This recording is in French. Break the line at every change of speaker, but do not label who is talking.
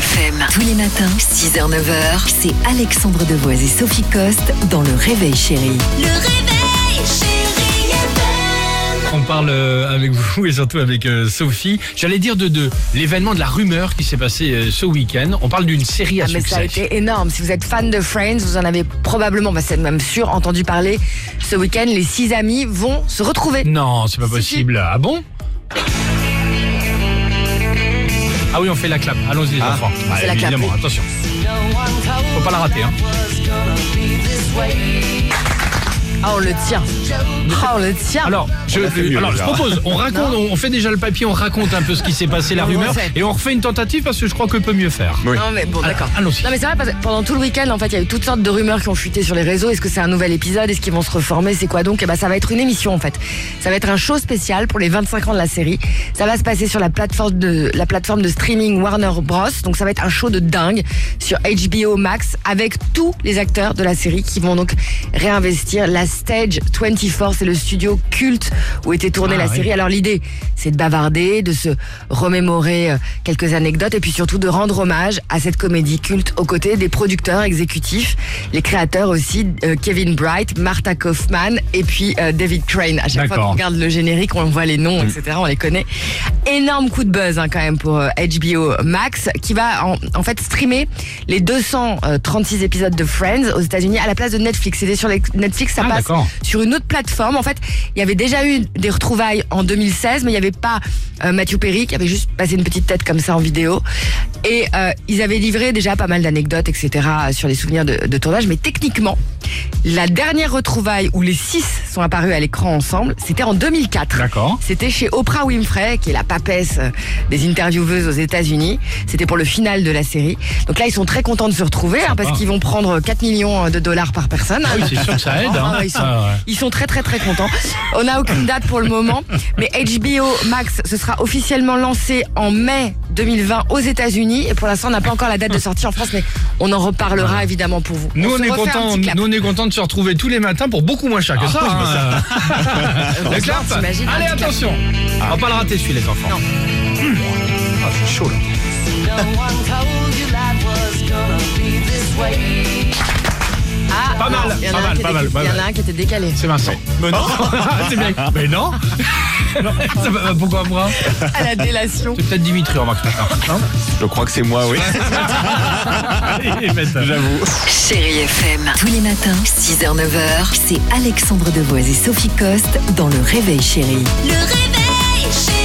FM. Tous les matins, 6h-9h, c'est Alexandre Devoise et Sophie Coste dans Le Réveil Chérie.
Le réveil, chérie FM.
On parle euh, avec vous et surtout avec euh, Sophie. J'allais dire de, de l'événement de la rumeur qui s'est passé euh, ce week-end. On parle d'une série à
Ah, mais ça a été énorme. Si vous êtes fan de Friends, vous en avez probablement, bah, c'est même sûr, entendu parler. Ce week-end, les six amis vont se retrouver.
Non, c'est pas
Si,
possible. Ah bon? Ah oui, on fait la clap. Allons-y les enfants. Ah,
C'est la clap,
évidemment,
oui.
attention. Faut pas la rater. Hein.
Ah, on le tient. Ah, on le tient.
Alors, je, alors, je propose, on raconte, on fait déjà le papier, on raconte un peu ce qui s'est passé, la rumeur, et on refait une tentative parce que je crois qu'on peut mieux faire.
Non, mais bon, d'accord.
Ah, allons-y.
Non, mais c'est vrai, parce que pendant tout le week-end, en fait, il y a eu toutes sortes de rumeurs qui ont fuité sur les réseaux. Est-ce que c'est un nouvel épisode? Est-ce qu'ils vont se reformer? C'est quoi? Donc Eh ben, ça va être une émission, en fait. Ça va être un show spécial pour les 25 ans de la série. Ça va se passer sur la plateforme de, la plateforme de streaming Warner Bros. Donc, ça va être un show de dingue sur HBO Max avec tous les acteurs de la série qui vont donc réinvestir la Stage 24. C'est le studio culte où était tournée
Ah,
la
oui.
série. Alors, l'idée, c'est de bavarder, de se remémorer euh, quelques anecdotes et puis surtout de rendre hommage à cette comédie culte aux côtés des producteurs exécutifs, les créateurs aussi, euh, Kevin Bright, Martha Kaufman et puis euh, David Crane. À chaque fois qu'on regarde le générique, on voit les noms, etc. On les connaît. Énorme coup de buzz hein, quand même pour euh, HBO Max qui va en, en fait streamer les 236 épisodes de Friends aux États-Unis à la place de Netflix. C'était sur les- Netflix, ça
Ah,
passe
d'accord.
sur une autre plateforme. En fait, il y avait déjà eu des retrouvailles en 2016, mais il n'y avait pas euh, Matthew Perry qui avait juste passé une petite tête comme ça en vidéo. Et euh, ils avaient livré déjà pas mal d'anecdotes, etc. sur les souvenirs de, de tournage. Mais techniquement, la dernière retrouvaille où les six sont apparus à l'écran ensemble, c'était en 2004.
D'accord.
C'était chez Oprah Winfrey, qui est la papesse euh, des intervieweuses aux États-Unis. C'était pour le final de la série. Donc là, ils sont très contents de se retrouver hein, parce qu'ils vont prendre 4 millions de dollars par personne.
Ah oui, c'est sûr que ça aide. Hein.
Ah, ils, sont,
Ah, ouais.
ils sont très très très contents. On n'a aucune date pour le moment, mais HBO Max ce sera officiellement lancé en mai 2020 aux États-Unis et pour l'instant on n'a pas encore la date de sortie en France, mais on en reparlera évidemment pour vous.
Nous on, est content, nous on est content de se retrouver tous les matins pour beaucoup moins cher que ça. hein. Le clap. Allez
clap.
attention, on va pas le rater celui les enfants. Ah, c'est chaud là.
Ah,
Pas mal,
il y en a
pas
un
mal,
Il y en
mal.
a un qui était décalé.
C'est Vincent. Mais non. c'est bien. Mais non. Ça va- Pourquoi moi
À la délation.
C'est peut-être Dimitri en. Non
Je crois que c'est moi, oui.
J'avoue.
Chérie FM. Tous les matins, 6h-9h, c'est Alexandre Devoise et Sophie Coste dans Le Réveil Chérie.
Le réveil, chérie